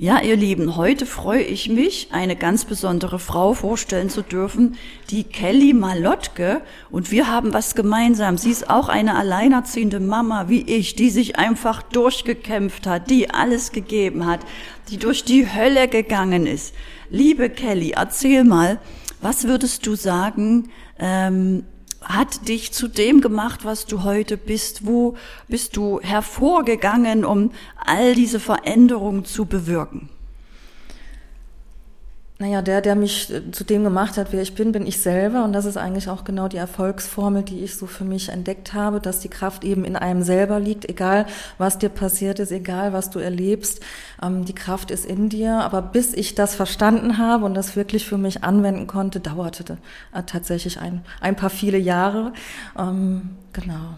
Ja, ihr Lieben, heute freue ich mich, eine ganz besondere Frau vorstellen zu dürfen, die Kelly Malotke. Und wir haben was gemeinsam. Sie ist auch eine alleinerziehende Mama wie ich, die sich einfach durchgekämpft hat, die alles gegeben hat, die durch die Hölle gegangen ist. Liebe Kelly, erzähl mal, was würdest du sagen, ähm, hat dich zu dem gemacht, was du heute bist? Wo bist du hervorgegangen, um all diese Veränderungen zu bewirken? Naja, der, der mich äh, zu dem gemacht hat, wer ich bin, bin ich selber. Und das ist eigentlich auch genau die Erfolgsformel, die ich so für mich entdeckt habe, dass die Kraft eben in einem selber liegt, egal was dir passiert ist, egal was du erlebst. Ähm, die Kraft ist in dir. Aber bis ich das verstanden habe und das wirklich für mich anwenden konnte, dauerte äh, tatsächlich ein, ein paar viele Jahre. Ähm, genau.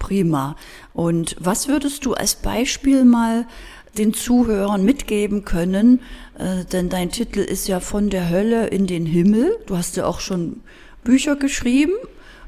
Prima. Und was würdest du als Beispiel mal den Zuhörern mitgeben können, äh, denn dein Titel ist ja von der Hölle in den Himmel. Du hast ja auch schon Bücher geschrieben.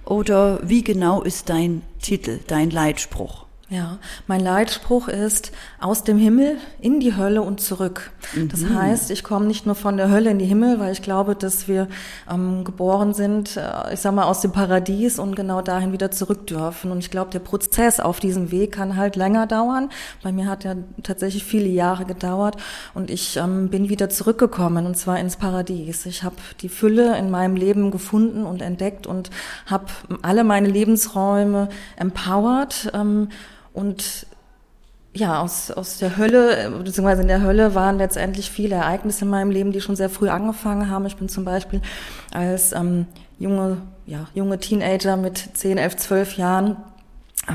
Oder wie genau ist dein Titel, dein Leitspruch? Ja, mein Leitspruch ist aus dem Himmel in die Hölle und zurück. Mhm. Das heißt, ich komme nicht nur von der Hölle in die Himmel, weil ich glaube, dass wir ähm, geboren sind, äh, ich sag mal, aus dem Paradies und genau dahin wieder zurück dürfen. Und ich glaube, der Prozess auf diesem Weg kann halt länger dauern. Bei mir hat er tatsächlich viele Jahre gedauert und ich ähm, bin wieder zurückgekommen und zwar ins Paradies. Ich habe die Fülle in meinem Leben gefunden und entdeckt und habe alle meine Lebensräume empowered. Ähm, und ja, aus, aus der Hölle, beziehungsweise in der Hölle waren letztendlich viele Ereignisse in meinem Leben, die schon sehr früh angefangen haben. Ich bin zum Beispiel als ähm, junge, ja, junge Teenager mit 10, 11, 12 Jahren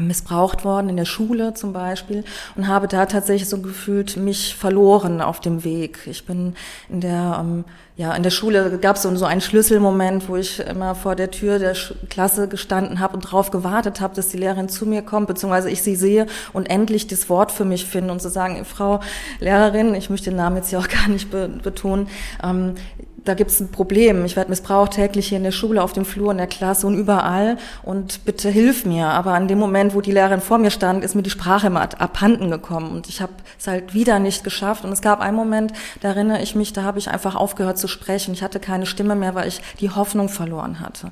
missbraucht worden, in der Schule zum Beispiel, und habe da tatsächlich so gefühlt mich verloren auf dem Weg. Ich bin in der, ähm, ja, in der Schule gab es so, so einen Schlüsselmoment, wo ich immer vor der Tür der Klasse gestanden habe und darauf gewartet habe, dass die Lehrerin zu mir kommt, beziehungsweise ich sie sehe und endlich das Wort für mich finde und zu sagen, Frau Lehrerin, ich möchte den Namen jetzt hier auch gar nicht betonen, ähm, da gibt es ein Problem. Ich werde missbraucht täglich hier in der Schule, auf dem Flur, in der Klasse und überall. Und bitte hilf mir. Aber an dem Moment, wo die Lehrerin vor mir stand, ist mir die Sprache immer abhanden gekommen. Und ich habe es halt wieder nicht geschafft. Und es gab einen Moment, da erinnere ich mich, da habe ich einfach aufgehört zu sprechen. Ich hatte keine Stimme mehr, weil ich die Hoffnung verloren hatte,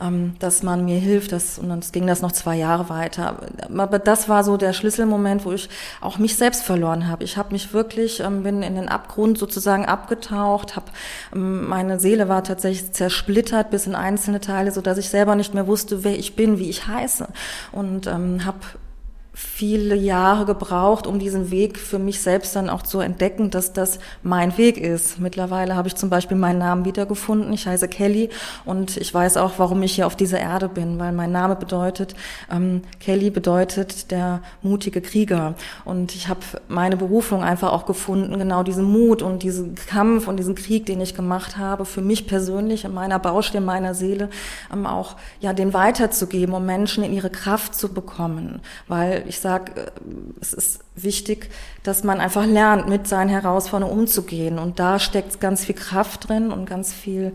ähm, dass man mir hilft. Dass, und dann ging das noch zwei Jahre weiter. Aber das war so der Schlüsselmoment, wo ich auch mich selbst verloren habe. Ich habe mich wirklich, ähm, bin in den Abgrund sozusagen abgetaucht, habe ähm, meine Seele war tatsächlich zersplittert bis in einzelne Teile, so dass ich selber nicht mehr wusste, wer ich bin, wie ich heiße. Und ähm, habe viele Jahre gebraucht, um diesen Weg für mich selbst dann auch zu entdecken, dass das mein Weg ist. Mittlerweile habe ich zum Beispiel meinen Namen wiedergefunden. Ich heiße Kelly und ich weiß auch, warum ich hier auf dieser Erde bin, weil mein Name bedeutet, ähm, Kelly bedeutet der mutige Krieger. Und ich habe meine Berufung einfach auch gefunden, genau diesen Mut und diesen Kampf und diesen Krieg, den ich gemacht habe, für mich persönlich in meiner Baustelle, in meiner Seele, ähm, auch ja den weiterzugeben, um Menschen in ihre Kraft zu bekommen, weil ich sage, äh, es ist wichtig, dass man einfach lernt, mit seinen Herausforderungen umzugehen. Und da steckt ganz viel Kraft drin und ganz viel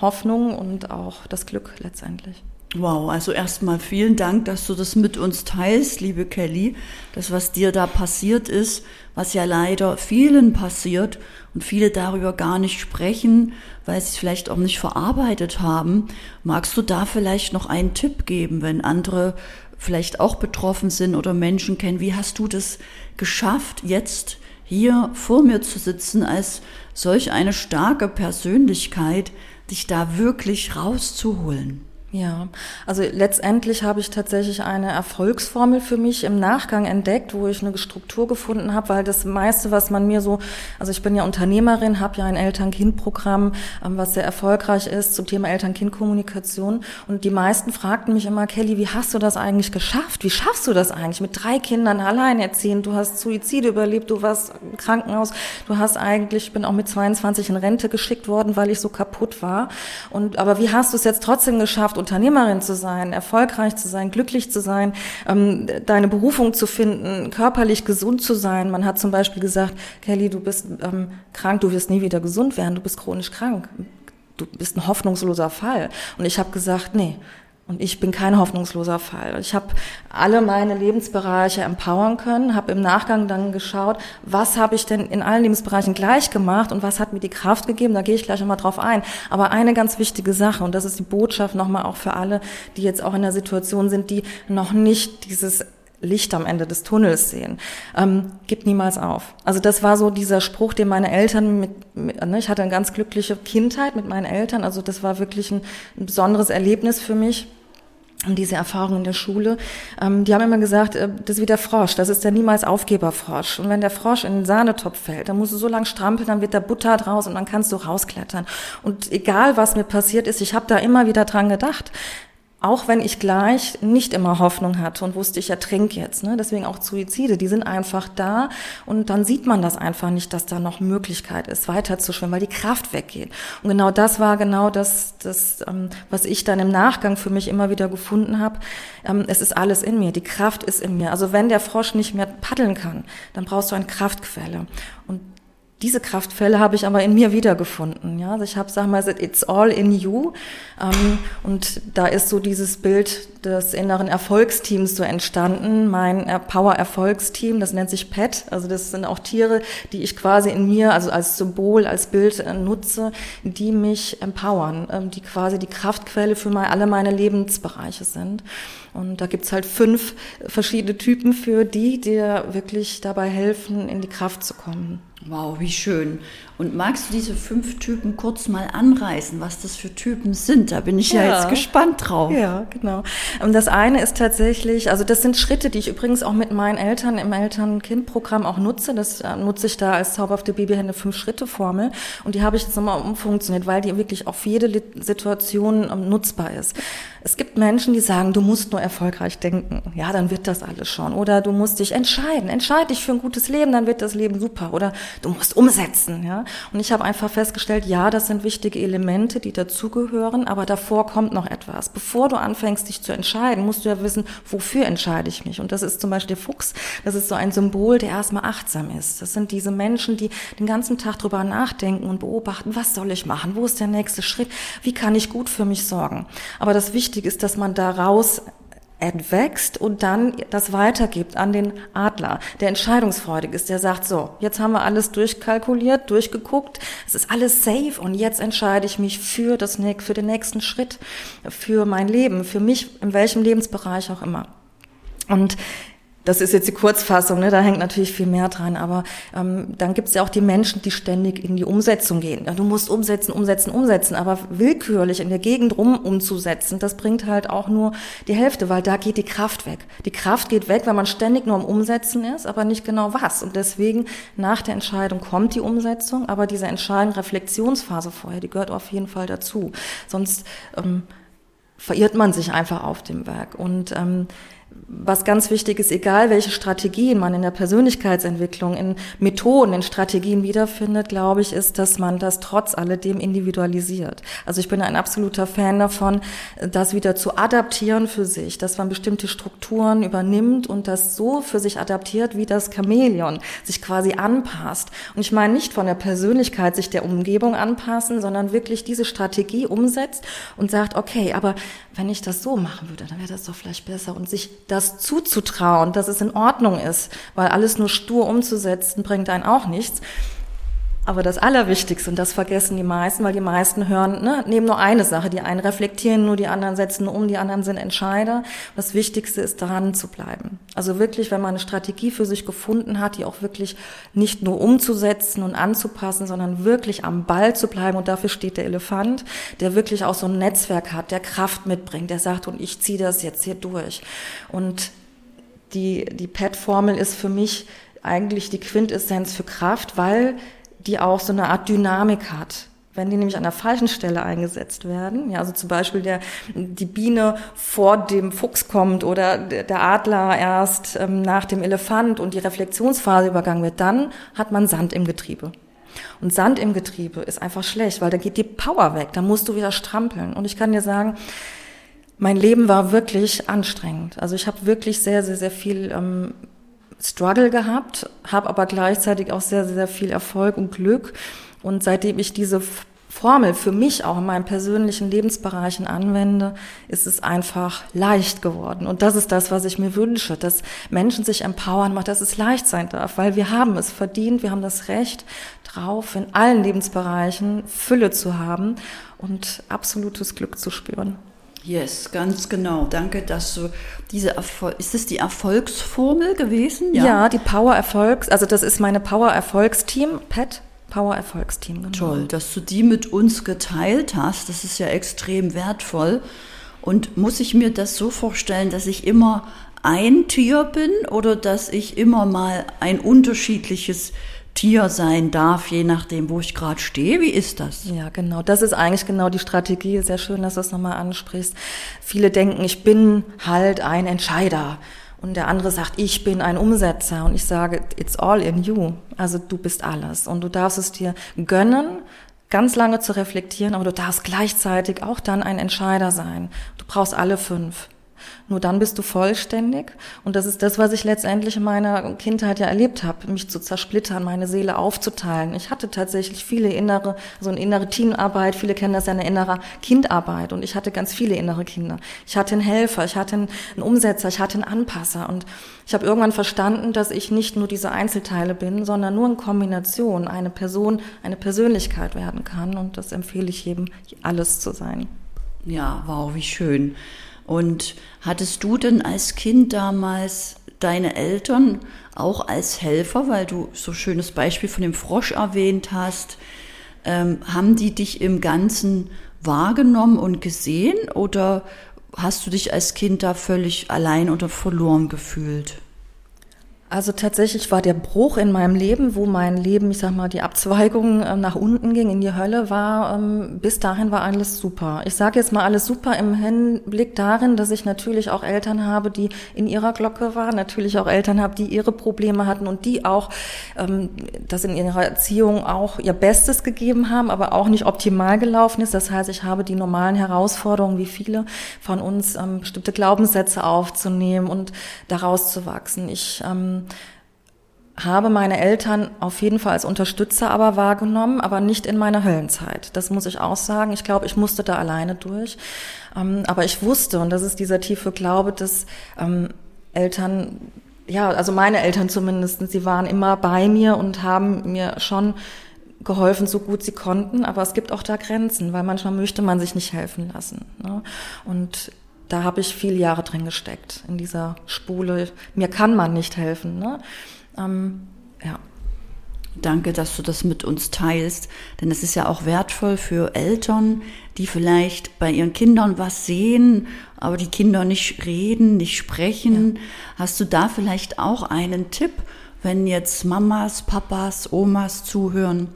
Hoffnung und auch das Glück letztendlich. Wow, also erstmal vielen Dank, dass du das mit uns teilst, liebe Kelly. Das, was dir da passiert ist, was ja leider vielen passiert und viele darüber gar nicht sprechen, weil sie es vielleicht auch nicht verarbeitet haben. Magst du da vielleicht noch einen Tipp geben, wenn andere vielleicht auch betroffen sind oder Menschen kennen. Wie hast du das geschafft, jetzt hier vor mir zu sitzen als solch eine starke Persönlichkeit, dich da wirklich rauszuholen? Ja, also letztendlich habe ich tatsächlich eine Erfolgsformel für mich im Nachgang entdeckt, wo ich eine Struktur gefunden habe, weil das meiste, was man mir so, also ich bin ja Unternehmerin, habe ja ein Eltern-Kind-Programm, ähm, was sehr erfolgreich ist zum Thema Eltern-Kind-Kommunikation und die meisten fragten mich immer, Kelly, wie hast du das eigentlich geschafft? Wie schaffst du das eigentlich mit drei Kindern alleinerziehend? Du hast Suizide überlebt, du warst im Krankenhaus, du hast eigentlich, ich bin auch mit 22 in Rente geschickt worden, weil ich so kaputt war und aber wie hast du es jetzt trotzdem geschafft? Unternehmerin zu sein, erfolgreich zu sein, glücklich zu sein, ähm, deine Berufung zu finden, körperlich gesund zu sein. Man hat zum Beispiel gesagt, Kelly, du bist ähm, krank, du wirst nie wieder gesund werden, du bist chronisch krank, du bist ein hoffnungsloser Fall. Und ich habe gesagt, nee, Und ich bin kein hoffnungsloser Fall. Ich habe alle meine Lebensbereiche empowern können, habe im Nachgang dann geschaut, was habe ich denn in allen Lebensbereichen gleich gemacht und was hat mir die Kraft gegeben. Da gehe ich gleich nochmal drauf ein. Aber eine ganz wichtige Sache, und das ist die Botschaft nochmal auch für alle, die jetzt auch in der Situation sind, die noch nicht dieses Licht am Ende des Tunnels sehen. Ähm, gib niemals auf. Also das war so dieser Spruch, den meine Eltern mit, mit ne, ich hatte eine ganz glückliche Kindheit mit meinen Eltern, also das war wirklich ein, ein besonderes Erlebnis für mich. Und diese Erfahrung in der Schule, ähm, die haben immer gesagt, äh, das ist wie der Frosch, das ist der niemals Aufgeberfrosch. Und wenn der Frosch in den Sahnetopf fällt, dann musst du so lang strampeln, dann wird der Butter draus und dann kannst du rausklettern. Und egal, was mir passiert ist, ich habe da immer wieder dran gedacht auch wenn ich gleich nicht immer Hoffnung hatte und wusste, ich ertrinke jetzt. Ne? Deswegen auch Suizide, die sind einfach da und dann sieht man das einfach nicht, dass da noch Möglichkeit ist, weiter zu schwimmen, weil die Kraft weggeht. Und genau das war genau das, das ähm, was ich dann im Nachgang für mich immer wieder gefunden habe. Ähm, es ist alles in mir, die Kraft ist in mir. Also wenn der Frosch nicht mehr paddeln kann, dann brauchst du eine Kraftquelle. Und diese Kraftfälle habe ich aber in mir wiedergefunden. Ja, also ich habe, sag mal, it's all in you. Ähm, und da ist so dieses Bild des inneren Erfolgsteams so entstanden. Mein Power-Erfolgsteam, das nennt sich PET. Also das sind auch Tiere, die ich quasi in mir, also als Symbol, als Bild äh, nutze, die mich empowern, ähm, die quasi die Kraftquelle für mein, alle meine Lebensbereiche sind. Und da gibt's halt fünf verschiedene Typen für die, die wirklich dabei helfen, in die Kraft zu kommen. Wow, wie schön. Und magst du diese fünf Typen kurz mal anreißen, was das für Typen sind? Da bin ich ja, ja jetzt gespannt drauf. Ja, genau. Das eine ist tatsächlich, also das sind Schritte, die ich übrigens auch mit meinen Eltern im Eltern-Kind-Programm auch nutze. Das äh, nutze ich da als zauberhafte Babyhände Fünf-Schritte-Formel. Und die habe ich jetzt nochmal umfunktioniert, weil die wirklich auf jede Situation ähm, nutzbar ist. Es gibt Menschen, die sagen, du musst nur erfolgreich denken. Ja, dann wird das alles schon. Oder du musst dich entscheiden. Entscheide dich für ein gutes Leben, dann wird das Leben super. Oder du musst umsetzen. Ja. Und ich habe einfach festgestellt, ja, das sind wichtige Elemente, die dazugehören, aber davor kommt noch etwas. Bevor du anfängst, dich zu entscheiden, musst du ja wissen, wofür entscheide ich mich. Und das ist zum Beispiel der Fuchs. Das ist so ein Symbol, der erstmal achtsam ist. Das sind diese Menschen, die den ganzen Tag drüber nachdenken und beobachten, was soll ich machen? Wo ist der nächste Schritt? Wie kann ich gut für mich sorgen? Aber das Wichtige wichtig ist, dass man daraus entwächst und dann das weitergibt an den Adler, der entscheidungsfreudig ist, der sagt, so, jetzt haben wir alles durchkalkuliert, durchgeguckt, es ist alles safe und jetzt entscheide ich mich für, das, für den nächsten Schritt, für mein Leben, für mich, in welchem Lebensbereich auch immer. Und das ist jetzt die Kurzfassung, ne? da hängt natürlich viel mehr dran, aber ähm, dann gibt es ja auch die Menschen, die ständig in die Umsetzung gehen. Du musst umsetzen, umsetzen, umsetzen, aber willkürlich in der Gegend rum umzusetzen, das bringt halt auch nur die Hälfte, weil da geht die Kraft weg. Die Kraft geht weg, weil man ständig nur am Umsetzen ist, aber nicht genau was. Und deswegen nach der Entscheidung kommt die Umsetzung, aber diese entscheidende Reflexionsphase vorher, die gehört auf jeden Fall dazu. Sonst ähm, verirrt man sich einfach auf dem Werk. Und ähm, was ganz wichtig ist, egal welche Strategien man in der Persönlichkeitsentwicklung, in Methoden, in Strategien wiederfindet, glaube ich, ist, dass man das trotz alledem individualisiert. Also ich bin ein absoluter Fan davon, das wieder zu adaptieren für sich, dass man bestimmte Strukturen übernimmt und das so für sich adaptiert, wie das Chamäleon sich quasi anpasst. Und ich meine nicht von der Persönlichkeit sich der Umgebung anpassen, sondern wirklich diese Strategie umsetzt und sagt, okay, aber wenn ich das so machen würde, dann wäre das doch vielleicht besser und sich das zuzutrauen, dass es in Ordnung ist, weil alles nur stur umzusetzen bringt einen auch nichts. Aber das Allerwichtigste, und das vergessen die meisten, weil die meisten hören, ne, nehmen nur eine Sache. Die einen reflektieren nur, die anderen setzen um, die anderen sind Entscheider. Das Wichtigste ist, daran zu bleiben. Also wirklich, wenn man eine Strategie für sich gefunden hat, die auch wirklich nicht nur umzusetzen und anzupassen, sondern wirklich am Ball zu bleiben. Und dafür steht der Elefant, der wirklich auch so ein Netzwerk hat, der Kraft mitbringt, der sagt, und ich ziehe das jetzt hier durch. Und die, die PET-Formel ist für mich eigentlich die Quintessenz für Kraft, weil die auch so eine Art Dynamik hat. Wenn die nämlich an der falschen Stelle eingesetzt werden, ja, also zum Beispiel der, die Biene vor dem Fuchs kommt oder der Adler erst ähm, nach dem Elefant und die Reflexionsphase übergangen wird, dann hat man Sand im Getriebe. Und Sand im Getriebe ist einfach schlecht, weil da geht die Power weg, da musst du wieder strampeln. Und ich kann dir sagen, mein Leben war wirklich anstrengend. Also ich habe wirklich sehr, sehr, sehr viel ähm, Struggle gehabt, habe aber gleichzeitig auch sehr, sehr viel Erfolg und Glück. Und seitdem ich diese Formel für mich auch in meinen persönlichen Lebensbereichen anwende, ist es einfach leicht geworden. Und das ist das, was ich mir wünsche, dass Menschen sich empowern, dass es leicht sein darf, weil wir haben es verdient, wir haben das Recht drauf, in allen Lebensbereichen Fülle zu haben und absolutes Glück zu spüren. Yes, ganz genau. Danke, dass du diese Erfolg, ist es die Erfolgsformel gewesen? Ja, ja die Power Erfolgs, also das ist meine Power Erfolgsteam, Pet. Power Erfolgsteam. Genau. Toll, dass du die mit uns geteilt hast. Das ist ja extrem wertvoll. Und muss ich mir das so vorstellen, dass ich immer ein Tier bin oder dass ich immer mal ein unterschiedliches Tier sein darf, je nachdem, wo ich gerade stehe. Wie ist das? Ja, genau. Das ist eigentlich genau die Strategie. Sehr schön, dass du es nochmal ansprichst. Viele denken, ich bin halt ein Entscheider. Und der andere sagt, ich bin ein Umsetzer. Und ich sage, it's all in you. Also du bist alles. Und du darfst es dir gönnen, ganz lange zu reflektieren, aber du darfst gleichzeitig auch dann ein Entscheider sein. Du brauchst alle fünf. Nur dann bist du vollständig. Und das ist das, was ich letztendlich in meiner Kindheit ja erlebt habe, mich zu zersplittern, meine Seele aufzuteilen. Ich hatte tatsächlich viele innere, so eine innere Teamarbeit. Viele kennen das ja eine innere Kindarbeit. Und ich hatte ganz viele innere Kinder. Ich hatte einen Helfer, ich hatte einen Umsetzer, ich hatte einen Anpasser. Und ich habe irgendwann verstanden, dass ich nicht nur diese Einzelteile bin, sondern nur in Kombination eine Person, eine Persönlichkeit werden kann. Und das empfehle ich jedem, alles zu sein. Ja, wow, wie schön. Und hattest du denn als Kind damals deine Eltern auch als Helfer, weil du so schönes Beispiel von dem Frosch erwähnt hast, ähm, haben die dich im Ganzen wahrgenommen und gesehen oder hast du dich als Kind da völlig allein oder verloren gefühlt? Also tatsächlich war der Bruch in meinem Leben, wo mein Leben, ich sag mal, die Abzweigung äh, nach unten ging, in die Hölle war, ähm, bis dahin war alles super. Ich sage jetzt mal alles super im Hinblick darin, dass ich natürlich auch Eltern habe, die in ihrer Glocke waren, natürlich auch Eltern habe, die ihre Probleme hatten und die auch ähm, das in ihrer Erziehung auch ihr Bestes gegeben haben, aber auch nicht optimal gelaufen ist. Das heißt, ich habe die normalen Herausforderungen, wie viele von uns, ähm, bestimmte Glaubenssätze aufzunehmen und daraus zu wachsen. Ich ähm, habe meine Eltern auf jeden Fall als Unterstützer aber wahrgenommen, aber nicht in meiner Höllenzeit. Das muss ich auch sagen. Ich glaube, ich musste da alleine durch. Ähm, aber ich wusste, und das ist dieser tiefe Glaube, dass ähm, Eltern, ja, also meine Eltern zumindest, sie waren immer bei mir und haben mir schon geholfen, so gut sie konnten. Aber es gibt auch da Grenzen, weil manchmal möchte man sich nicht helfen lassen. Ne? Und da habe ich viele Jahre drin gesteckt, in dieser Spule. Mir kann man nicht helfen. Ne? Ähm, ja. Danke, dass du das mit uns teilst, denn es ist ja auch wertvoll für Eltern, die vielleicht bei ihren Kindern was sehen, aber die Kinder nicht reden, nicht sprechen. Ja. Hast du da vielleicht auch einen Tipp, wenn jetzt Mamas, Papas, Omas zuhören,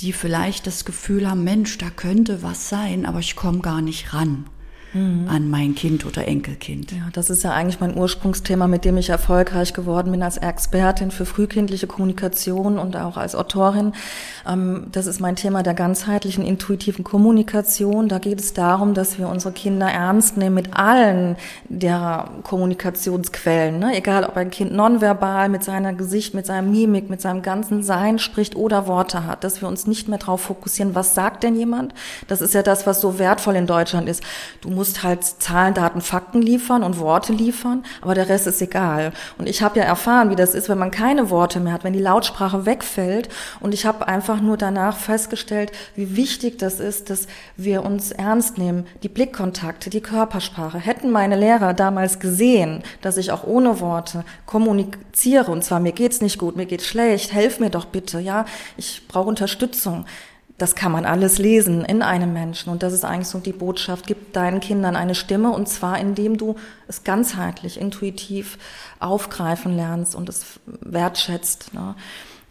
die vielleicht das Gefühl haben, Mensch, da könnte was sein, aber ich komme gar nicht ran? Mhm. an mein Kind oder Enkelkind. Ja, das ist ja eigentlich mein Ursprungsthema, mit dem ich erfolgreich geworden bin als Expertin für frühkindliche Kommunikation und auch als Autorin. Ähm, das ist mein Thema der ganzheitlichen intuitiven Kommunikation. Da geht es darum, dass wir unsere Kinder ernst nehmen mit allen der Kommunikationsquellen. Ne? Egal, ob ein Kind nonverbal mit seiner Gesicht, mit seinem Mimik, mit seinem ganzen Sein spricht oder Worte hat. Dass wir uns nicht mehr darauf fokussieren, was sagt denn jemand? Das ist ja das, was so wertvoll in Deutschland ist. Du musst halt Zahlen, Daten, Fakten liefern und Worte liefern, aber der Rest ist egal. Und ich habe ja erfahren, wie das ist, wenn man keine Worte mehr hat, wenn die Lautsprache wegfällt. Und ich habe einfach nur danach festgestellt, wie wichtig das ist, dass wir uns ernst nehmen. Die Blickkontakte, die Körpersprache. Hätten meine Lehrer damals gesehen, dass ich auch ohne Worte kommuniziere, und zwar mir geht's nicht gut, mir geht's schlecht, helf mir doch bitte, ja, ich brauche Unterstützung das kann man alles lesen in einem Menschen. Und das ist eigentlich so die Botschaft, gib deinen Kindern eine Stimme und zwar indem du es ganzheitlich, intuitiv aufgreifen lernst und es wertschätzt. Ne?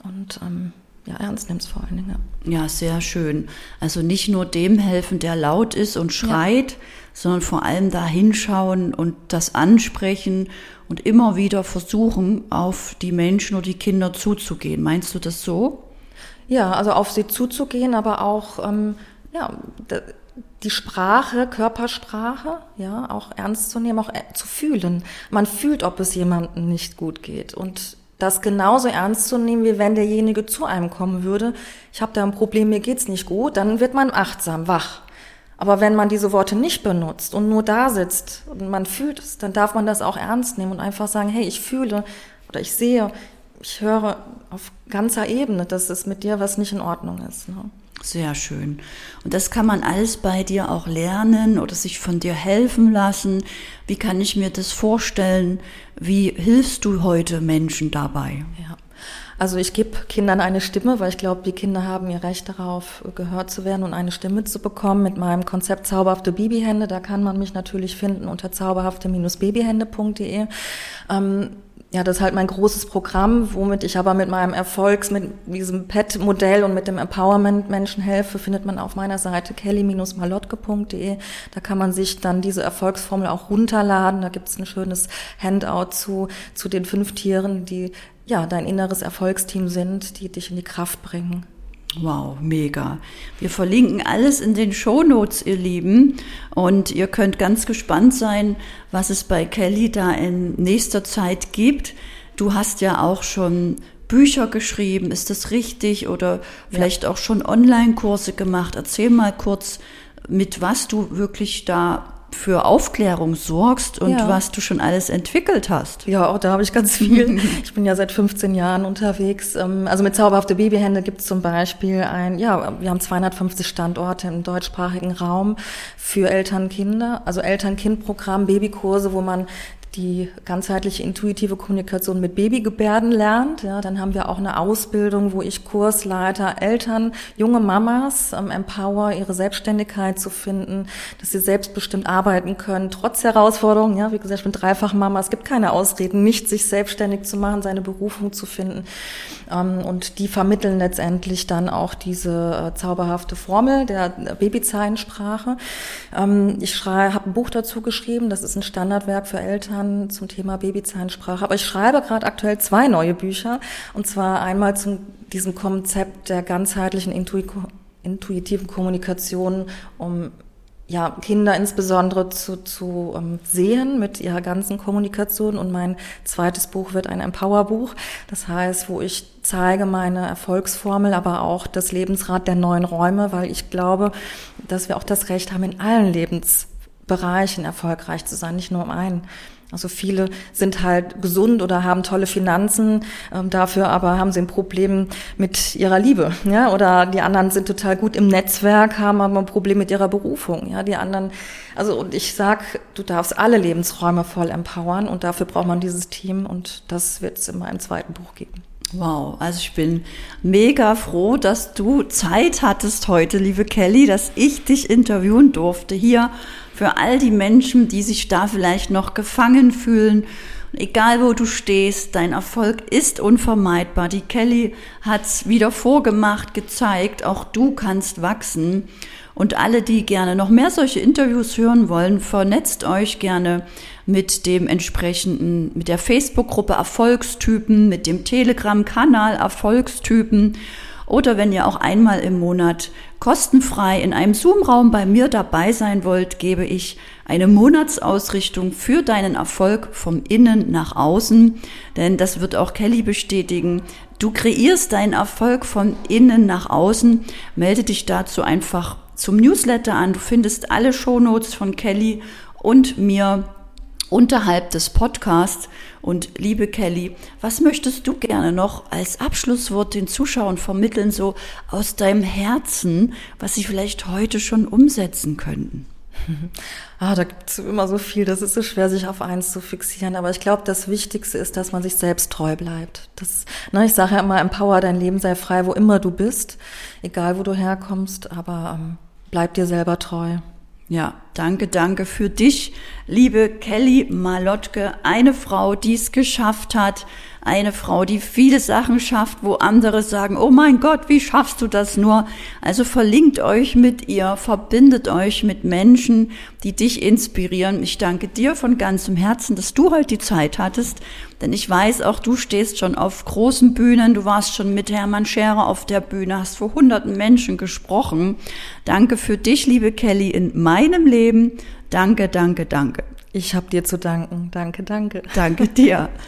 Und ähm, ja, ernst nimmst vor allen Dingen. Ja. ja, sehr schön. Also nicht nur dem helfen, der laut ist und schreit, ja. sondern vor allem da hinschauen und das ansprechen und immer wieder versuchen, auf die Menschen oder die Kinder zuzugehen. Meinst du das so? Ja, also auf sie zuzugehen, aber auch ähm, ja, die Sprache, Körpersprache, ja, auch ernst zu nehmen, auch äh, zu fühlen. Man fühlt, ob es jemandem nicht gut geht. Und das genauso ernst zu nehmen, wie wenn derjenige zu einem kommen würde. Ich habe da ein Problem, mir geht's nicht gut, dann wird man achtsam, wach. Aber wenn man diese Worte nicht benutzt und nur da sitzt und man fühlt es, dann darf man das auch ernst nehmen und einfach sagen, hey, ich fühle oder ich sehe, ich höre auf ganzer Ebene, dass es mit dir was nicht in Ordnung ist. Ne? Sehr schön. Und das kann man alles bei dir auch lernen oder sich von dir helfen lassen. Wie kann ich mir das vorstellen? Wie hilfst du heute Menschen dabei? Ja. Also ich gebe Kindern eine Stimme, weil ich glaube, die Kinder haben ihr Recht darauf, gehört zu werden und eine Stimme zu bekommen mit meinem Konzept Zauberhafte Babyhände. Da kann man mich natürlich finden unter zauberhafte-babyhände.de. Ähm, ja, das ist halt mein großes Programm, womit ich aber mit meinem Erfolgs, mit diesem PET-Modell und mit dem Empowerment Menschen helfe, findet man auf meiner Seite kelly-malotke.de. Da kann man sich dann diese Erfolgsformel auch runterladen. Da gibt es ein schönes Handout zu, zu den fünf Tieren, die ja dein inneres Erfolgsteam sind, die dich in die Kraft bringen. Wow, mega. Wir verlinken alles in den Shownotes, ihr Lieben. Und ihr könnt ganz gespannt sein, was es bei Kelly da in nächster Zeit gibt. Du hast ja auch schon Bücher geschrieben, ist das richtig? Oder vielleicht ja. auch schon Online-Kurse gemacht. Erzähl mal kurz, mit was du wirklich da für Aufklärung sorgst und ja. was du schon alles entwickelt hast. Ja, auch da habe ich ganz viel. ich bin ja seit 15 Jahren unterwegs. Ähm, also mit Zauberhafte Babyhände gibt es zum Beispiel ein, ja, wir haben 250 Standorte im deutschsprachigen Raum für Eltern-Kinder, also Eltern-Kind-Programm, Babykurse, wo man die ganzheitliche intuitive Kommunikation mit Babygebärden lernt. Ja, dann haben wir auch eine Ausbildung, wo ich Kursleiter Eltern, junge Mamas ähm, empower, ihre Selbstständigkeit zu finden, dass sie selbstbestimmt arbeiten können, trotz Herausforderungen. Ja, wie gesagt, ich bin dreifach Mama. Es gibt keine Ausreden, nicht sich selbstständig zu machen, seine Berufung zu finden. Ähm, und die vermitteln letztendlich dann auch diese äh, zauberhafte Formel der Babyzeilensprache. Ähm, ich habe ein Buch dazu geschrieben. Das ist ein Standardwerk für Eltern kann zum Thema Babyzahnsprache. Aber ich schreibe gerade aktuell zwei neue Bücher. Und zwar einmal zu diesem Konzept der ganzheitlichen intuitiven Kommunikation, um ja, Kinder insbesondere zu, zu ähm, sehen mit ihrer ganzen Kommunikation. Und mein zweites Buch wird ein Empower-Buch. Das heißt, wo ich zeige meine Erfolgsformel, aber auch das Lebensrad der neuen Räume, weil ich glaube, dass wir auch das Recht haben, in allen Lebensbereichen erfolgreich zu sein, nicht nur um einen. Also viele sind halt gesund oder haben tolle Finanzen, ähm, dafür aber haben sie ein Problem mit ihrer Liebe, ja, oder die anderen sind total gut im Netzwerk, haben aber ein Problem mit ihrer Berufung, ja, die anderen, also und ich sag, du darfst alle Lebensräume voll empowern und dafür braucht man dieses Team und das wird es in meinem zweiten Buch geben. Wow, also ich bin mega froh, dass du Zeit hattest heute, liebe Kelly, dass ich dich interviewen durfte hier für all die Menschen, die sich da vielleicht noch gefangen fühlen. Egal wo du stehst, dein Erfolg ist unvermeidbar. Die Kelly hat's wieder vorgemacht, gezeigt, auch du kannst wachsen. Und alle, die gerne noch mehr solche Interviews hören wollen, vernetzt euch gerne mit dem entsprechenden, mit der Facebook-Gruppe Erfolgstypen, mit dem Telegram-Kanal Erfolgstypen oder wenn ihr auch einmal im Monat kostenfrei in einem Zoom-Raum bei mir dabei sein wollt, gebe ich eine Monatsausrichtung für deinen Erfolg vom Innen nach außen. Denn das wird auch Kelly bestätigen. Du kreierst deinen Erfolg von innen nach außen. Melde dich dazu einfach zum Newsletter an. Du findest alle Shownotes von Kelly und mir unterhalb des Podcasts. Und liebe Kelly, was möchtest du gerne noch als Abschlusswort den Zuschauern vermitteln, so aus deinem Herzen, was sie vielleicht heute schon umsetzen könnten? Ah, da gibt es immer so viel, das ist so schwer, sich auf eins zu fixieren. Aber ich glaube, das Wichtigste ist, dass man sich selbst treu bleibt. Das, ne, ich sage ja immer, empower dein Leben, sei frei, wo immer du bist, egal wo du herkommst, aber ähm, bleib dir selber treu. Ja, danke, danke für dich, liebe Kelly Malotke, eine Frau, die es geschafft hat, eine Frau, die viele Sachen schafft, wo andere sagen, oh mein Gott, wie schaffst du das nur? Also verlinkt euch mit ihr, verbindet euch mit Menschen, die dich inspirieren. Ich danke dir von ganzem Herzen, dass du heute die Zeit hattest, denn ich weiß, auch du stehst schon auf großen Bühnen, du warst schon mit Hermann Scherer auf der Bühne, hast vor hunderten Menschen gesprochen. Danke für dich, liebe Kelly, in meinem Leben. Danke, danke, danke. Ich habe dir zu danken. Danke, danke. Danke dir.